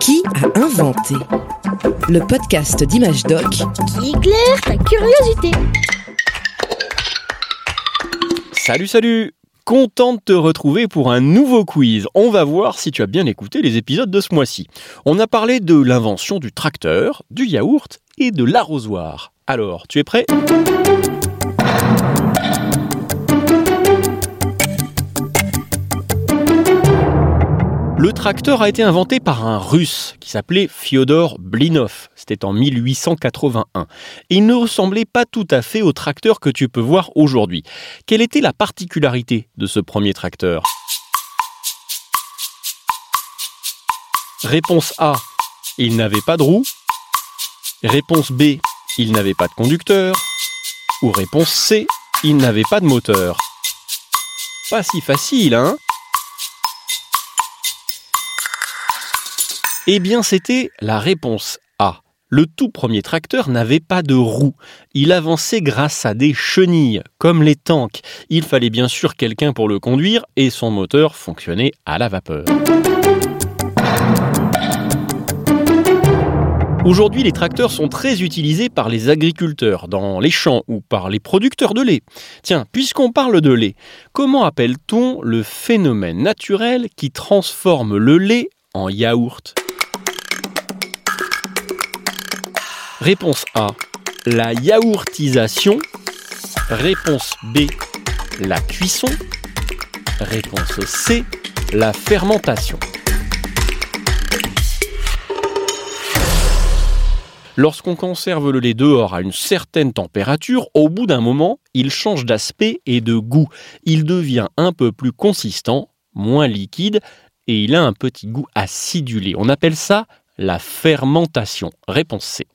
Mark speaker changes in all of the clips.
Speaker 1: Qui a inventé Le podcast d'Image Doc
Speaker 2: qui éclaire ta curiosité.
Speaker 3: Salut, salut Content de te retrouver pour un nouveau quiz. On va voir si tu as bien écouté les épisodes de ce mois-ci. On a parlé de l'invention du tracteur, du yaourt et de l'arrosoir. Alors, tu es prêt? Le tracteur a été inventé par un russe qui s'appelait Fyodor Blinov. C'était en 1881. Et il ne ressemblait pas tout à fait au tracteur que tu peux voir aujourd'hui. Quelle était la particularité de ce premier tracteur? Réponse A. Il n'avait pas de roue. Réponse B. Il n'avait pas de conducteur. Ou réponse C. Il n'avait pas de moteur. Pas si facile, hein? Eh bien, c'était la réponse A. Le tout premier tracteur n'avait pas de roue. Il avançait grâce à des chenilles, comme les tanks. Il fallait bien sûr quelqu'un pour le conduire et son moteur fonctionnait à la vapeur. Aujourd'hui, les tracteurs sont très utilisés par les agriculteurs, dans les champs ou par les producteurs de lait. Tiens, puisqu'on parle de lait, comment appelle-t-on le phénomène naturel qui transforme le lait en yaourt? Réponse A, la yaourtisation. Réponse B, la cuisson. Réponse C, la fermentation. Lorsqu'on conserve le lait dehors à une certaine température, au bout d'un moment, il change d'aspect et de goût. Il devient un peu plus consistant, moins liquide, et il a un petit goût acidulé. On appelle ça la fermentation. Réponse C.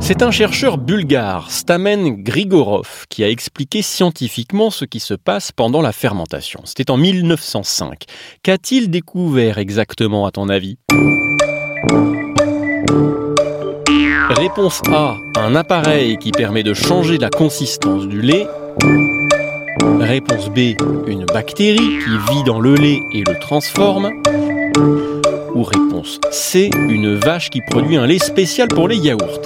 Speaker 3: C'est un chercheur bulgare, Stamen Grigorov, qui a expliqué scientifiquement ce qui se passe pendant la fermentation. C'était en 1905. Qu'a-t-il découvert exactement à ton avis? Réponse A, un appareil qui permet de changer la consistance du lait. Réponse B, une bactérie qui vit dans le lait et le transforme. Ou réponse C, une vache qui produit un lait spécial pour les yaourts.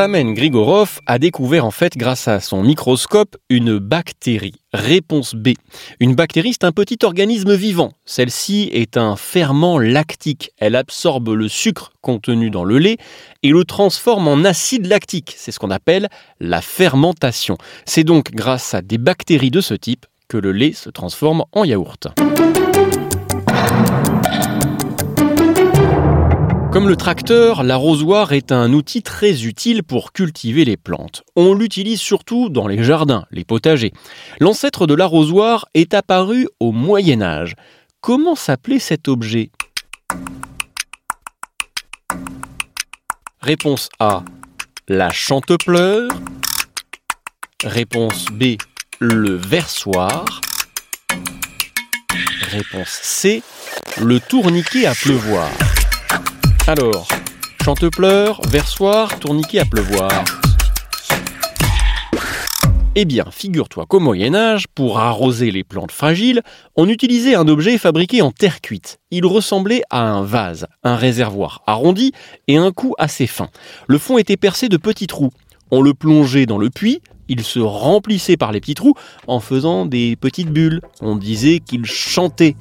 Speaker 3: Stamen Grigorov a découvert en fait grâce à son microscope une bactérie. Réponse B. Une bactérie, c'est un petit organisme vivant. Celle-ci est un ferment lactique. Elle absorbe le sucre contenu dans le lait et le transforme en acide lactique. C'est ce qu'on appelle la fermentation. C'est donc grâce à des bactéries de ce type que le lait se transforme en yaourt. Comme le tracteur, l'arrosoir est un outil très utile pour cultiver les plantes. On l'utilise surtout dans les jardins, les potagers. L'ancêtre de l'arrosoir est apparu au Moyen Âge. Comment s'appelait cet objet? Réponse A. La chantepleur. Réponse B. Le versoir. Réponse C. Le tourniquet à pleuvoir. Alors, chantepleur, versoir, tourniquet à pleuvoir. Eh bien, figure-toi qu'au Moyen Âge, pour arroser les plantes fragiles, on utilisait un objet fabriqué en terre cuite. Il ressemblait à un vase, un réservoir arrondi et un cou assez fin. Le fond était percé de petits trous. On le plongeait dans le puits, il se remplissait par les petits trous en faisant des petites bulles. On disait qu'il chantait.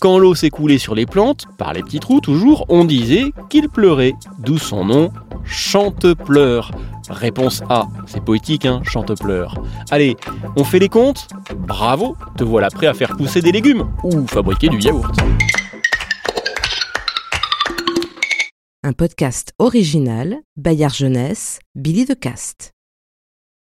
Speaker 3: Quand l'eau s'écoulait sur les plantes, par les petits trous toujours, on disait qu'il pleurait, d'où son nom, chante-pleur. Réponse A, c'est poétique, hein, chante-pleur. Allez, on fait les comptes? Bravo, te voilà prêt à faire pousser des légumes ou fabriquer du yaourt.
Speaker 1: Un podcast original, Bayard Jeunesse, Billy de Cast.